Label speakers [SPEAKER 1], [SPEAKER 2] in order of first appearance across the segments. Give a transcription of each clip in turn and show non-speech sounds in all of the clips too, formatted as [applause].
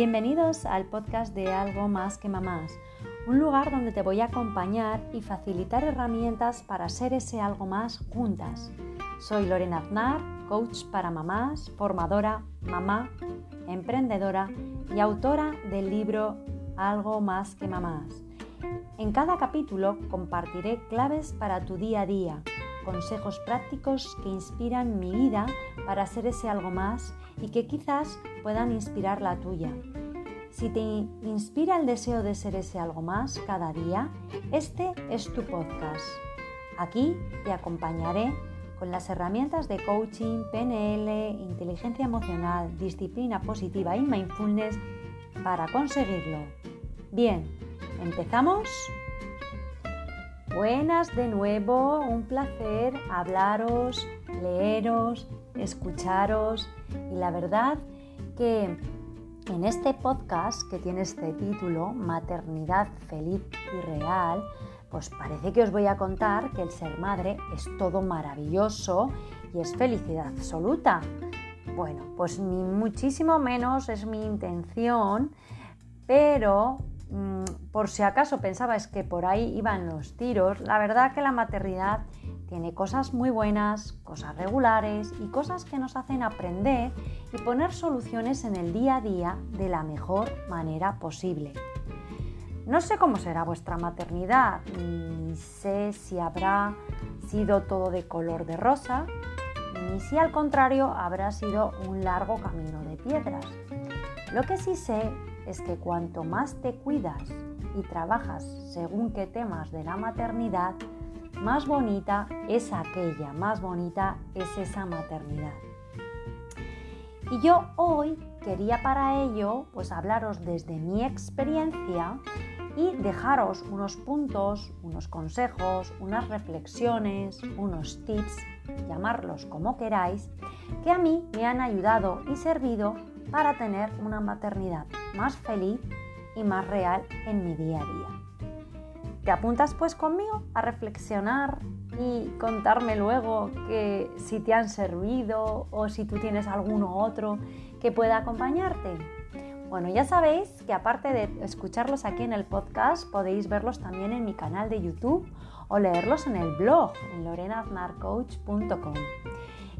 [SPEAKER 1] Bienvenidos al podcast de Algo Más que Mamás, un lugar donde te voy a acompañar y facilitar herramientas para ser ese algo más juntas. Soy Lorena Aznar, coach para mamás, formadora, mamá, emprendedora y autora del libro Algo Más que Mamás. En cada capítulo compartiré claves para tu día a día, consejos prácticos que inspiran mi vida para ser ese algo más y que quizás puedan inspirar la tuya. Si te inspira el deseo de ser ese algo más cada día, este es tu podcast. Aquí te acompañaré con las herramientas de coaching, PNL, inteligencia emocional, disciplina positiva y mindfulness para conseguirlo. Bien, ¿empezamos? Buenas de nuevo, un placer hablaros, leeros, escucharos y la verdad que en este podcast que tiene este título, Maternidad feliz y real, pues parece que os voy a contar que el ser madre es todo maravilloso y es felicidad absoluta. Bueno, pues ni muchísimo menos es mi intención, pero Mm, por si acaso pensabais que por ahí iban los tiros, la verdad que la maternidad tiene cosas muy buenas, cosas regulares y cosas que nos hacen aprender y poner soluciones en el día a día de la mejor manera posible. No sé cómo será vuestra maternidad, ni sé si habrá sido todo de color de rosa, ni si al contrario habrá sido un largo camino de piedras. Lo que sí sé es que cuanto más te cuidas y trabajas según qué temas de la maternidad, más bonita es aquella, más bonita es esa maternidad. Y yo hoy quería para ello pues hablaros desde mi experiencia y dejaros unos puntos, unos consejos, unas reflexiones, unos tips, llamarlos como queráis, que a mí me han ayudado y servido para tener una maternidad más feliz y más real en mi día a día. ¿Te apuntas pues conmigo a reflexionar y contarme luego que si te han servido o si tú tienes alguno otro que pueda acompañarte? Bueno, ya sabéis que aparte de escucharlos aquí en el podcast, podéis verlos también en mi canal de YouTube o leerlos en el blog en lorenaznarcoach.com.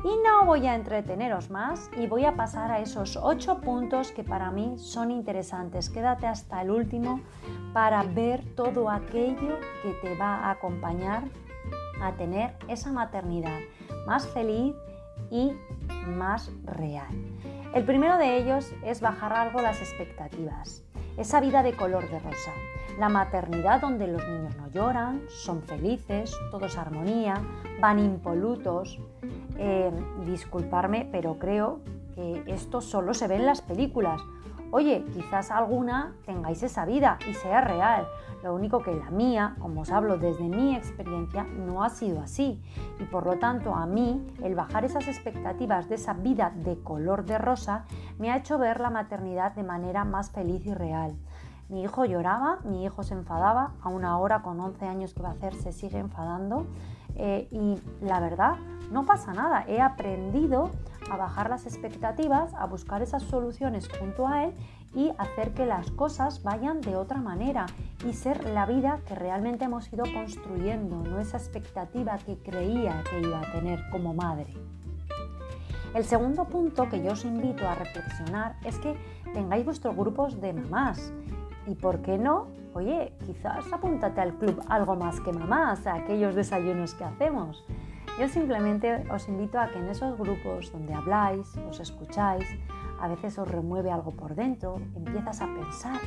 [SPEAKER 1] Y no voy a entreteneros más y voy a pasar a esos ocho puntos que para mí son interesantes. Quédate hasta el último para ver todo aquello que te va a acompañar a tener esa maternidad más feliz y más real. El primero de ellos es bajar algo las expectativas. Esa vida de color de rosa. La maternidad donde los niños no lloran, son felices, todos armonía, van impolutos, eh, disculparme, pero creo que esto solo se ve en las películas. Oye, quizás alguna tengáis esa vida y sea real. Lo único que la mía, como os hablo desde mi experiencia, no ha sido así. Y por lo tanto a mí el bajar esas expectativas de esa vida de color de rosa me ha hecho ver la maternidad de manera más feliz y real. Mi hijo lloraba, mi hijo se enfadaba, a una hora con 11 años que va a hacer se sigue enfadando eh, y la verdad no pasa nada, he aprendido a bajar las expectativas, a buscar esas soluciones junto a él y hacer que las cosas vayan de otra manera y ser la vida que realmente hemos ido construyendo, no esa expectativa que creía que iba a tener como madre. El segundo punto que yo os invito a reflexionar es que tengáis vuestros grupos de mamás. ¿Y por qué no? Oye, quizás apúntate al club algo más que mamás, a aquellos desayunos que hacemos. Yo simplemente os invito a que en esos grupos donde habláis, os escucháis, a veces os remueve algo por dentro, empiezas a pensar,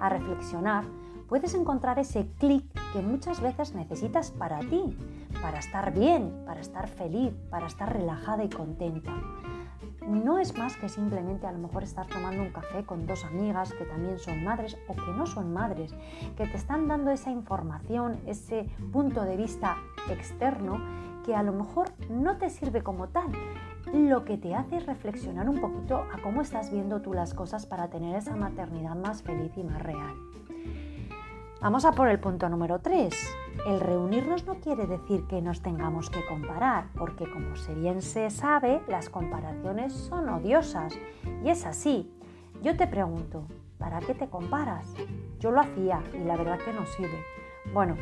[SPEAKER 1] a reflexionar, puedes encontrar ese clic que muchas veces necesitas para ti, para estar bien, para estar feliz, para estar relajada y contenta. No es más que simplemente a lo mejor estar tomando un café con dos amigas que también son madres o que no son madres, que te están dando esa información, ese punto de vista externo que a lo mejor no te sirve como tal. Lo que te hace es reflexionar un poquito a cómo estás viendo tú las cosas para tener esa maternidad más feliz y más real. Vamos a por el punto número 3. El reunirnos no quiere decir que nos tengamos que comparar, porque como bien se sabe, las comparaciones son odiosas. Y es así. Yo te pregunto, ¿para qué te comparas? Yo lo hacía y la verdad que no sirve. Bueno,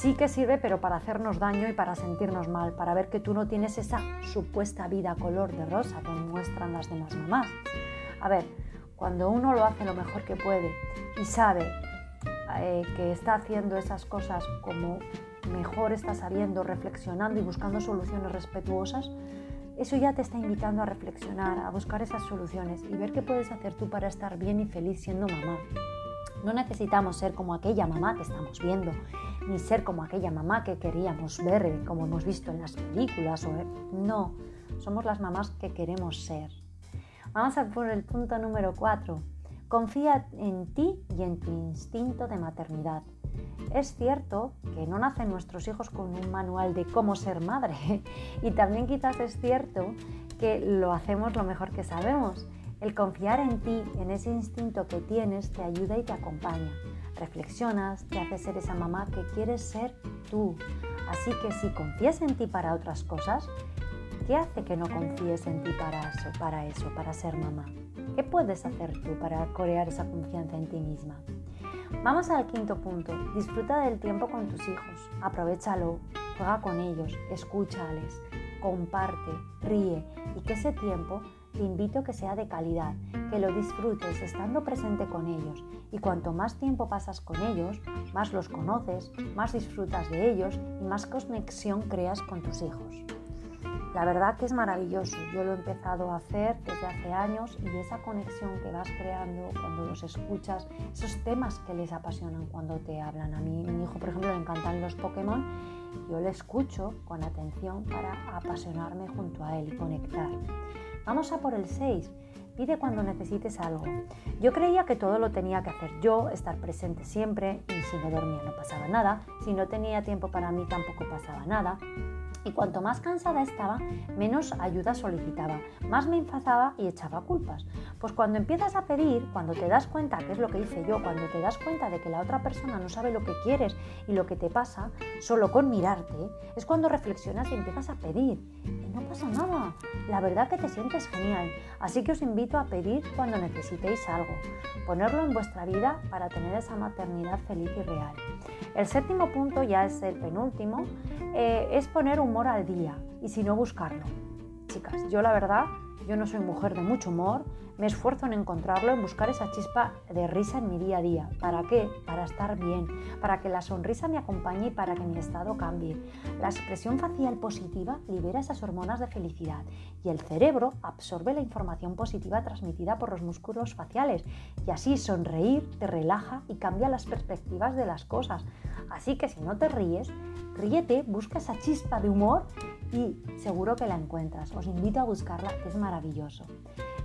[SPEAKER 1] sí que sirve, pero para hacernos daño y para sentirnos mal, para ver que tú no tienes esa supuesta vida color de rosa que muestran las demás mamás. A ver, cuando uno lo hace lo mejor que puede y sabe eh, que está haciendo esas cosas como mejor está sabiendo, reflexionando y buscando soluciones respetuosas, eso ya te está invitando a reflexionar, a buscar esas soluciones y ver qué puedes hacer tú para estar bien y feliz siendo mamá. No necesitamos ser como aquella mamá que estamos viendo, ni ser como aquella mamá que queríamos ver, como hemos visto en las películas. O... No, somos las mamás que queremos ser. Vamos a por el punto número 4. Confía en ti y en tu instinto de maternidad. Es cierto que no nacen nuestros hijos con un manual de cómo ser madre [laughs] y también quizás es cierto que lo hacemos lo mejor que sabemos. El confiar en ti, en ese instinto que tienes, te ayuda y te acompaña. Reflexionas, te hace ser esa mamá que quieres ser tú. Así que si confías en ti para otras cosas, ¿qué hace que no confíes en ti para eso, para eso, para ser mamá? ¿Qué puedes hacer tú para crear esa confianza en ti misma? Vamos al quinto punto. Disfruta del tiempo con tus hijos. Aprovechalo, juega con ellos, escúchales, comparte, ríe y que ese tiempo te invito a que sea de calidad, que lo disfrutes estando presente con ellos y cuanto más tiempo pasas con ellos, más los conoces, más disfrutas de ellos y más conexión creas con tus hijos. La verdad que es maravilloso, yo lo he empezado a hacer desde hace años y esa conexión que vas creando cuando los escuchas, esos temas que les apasionan cuando te hablan. A mí, mi hijo, por ejemplo, le encantan los Pokémon, yo le escucho con atención para apasionarme junto a él y conectar. Vamos a por el 6. Pide cuando necesites algo. Yo creía que todo lo tenía que hacer yo, estar presente siempre, y si no dormía no pasaba nada, si no tenía tiempo para mí tampoco pasaba nada. Y cuanto más cansada estaba, menos ayuda solicitaba, más me enfadaba y echaba culpas. Pues cuando empiezas a pedir, cuando te das cuenta, que es lo que hice yo, cuando te das cuenta de que la otra persona no sabe lo que quieres y lo que te pasa, solo con mirarte, es cuando reflexionas y empiezas a pedir. Y no pasa nada, la verdad que te sientes genial. Así que os invito a pedir cuando necesitéis algo, ponerlo en vuestra vida para tener esa maternidad feliz y real. El séptimo punto, ya es el penúltimo, eh, es poner humor al día y si no buscarlo. Chicas, yo la verdad, yo no soy mujer de mucho humor, me esfuerzo en encontrarlo, en buscar esa chispa de risa en mi día a día. ¿Para qué? Para estar bien, para que la sonrisa me acompañe y para que mi estado cambie. La expresión facial positiva libera esas hormonas de felicidad y el cerebro absorbe la información positiva transmitida por los músculos faciales y así sonreír te relaja y cambia las perspectivas de las cosas. Así que si no te ríes, ríete, busca esa chispa de humor y seguro que la encuentras. Os invito a buscarla, es maravilloso.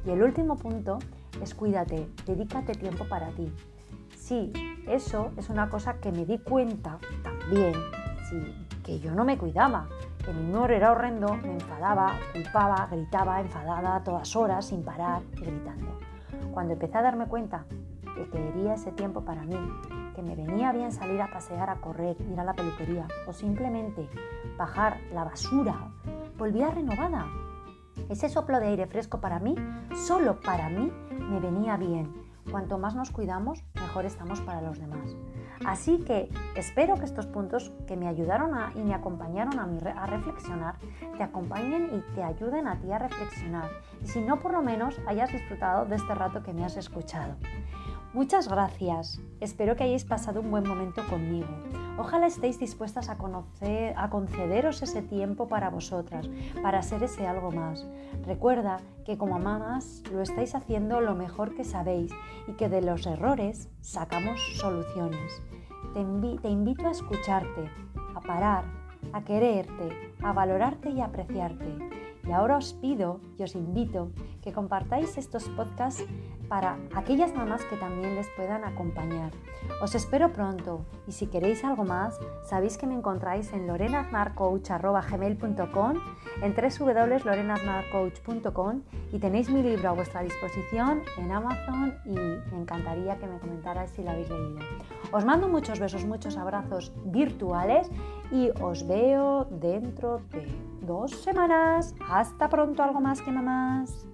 [SPEAKER 1] Y el último punto es cuídate, dedícate tiempo para ti. Sí, eso es una cosa que me di cuenta también, sí, que yo no me cuidaba, que mi humor era horrendo, me enfadaba, culpaba, gritaba, enfadada todas horas, sin parar y gritando. Cuando empecé a darme cuenta de que quería ese tiempo para mí, que me venía bien salir a pasear, a correr, ir a la peluquería o simplemente bajar la basura, volvía renovada, ese soplo de aire fresco para mí, solo para mí, me venía bien. Cuanto más nos cuidamos, mejor estamos para los demás. Así que espero que estos puntos que me ayudaron y me acompañaron a, a reflexionar, te acompañen y te ayuden a ti a reflexionar. Y si no, por lo menos hayas disfrutado de este rato que me has escuchado. Muchas gracias. Espero que hayáis pasado un buen momento conmigo. Ojalá estéis dispuestas a, a concederos ese tiempo para vosotras, para ser ese algo más. Recuerda que como mamás lo estáis haciendo lo mejor que sabéis y que de los errores sacamos soluciones. Te, te invito a escucharte, a parar, a quererte, a valorarte y apreciarte y ahora os pido y os invito que compartáis estos podcasts para aquellas mamás que también les puedan acompañar. Os espero pronto y si queréis algo más, sabéis que me encontráis en lorenaznarcoach.gmail.com, en www.lorenaznarcoach.com y tenéis mi libro a vuestra disposición en Amazon y me encantaría que me comentarais si lo habéis leído. Os mando muchos besos, muchos abrazos virtuales y os veo dentro de dos semanas. Hasta pronto, algo más que mamás.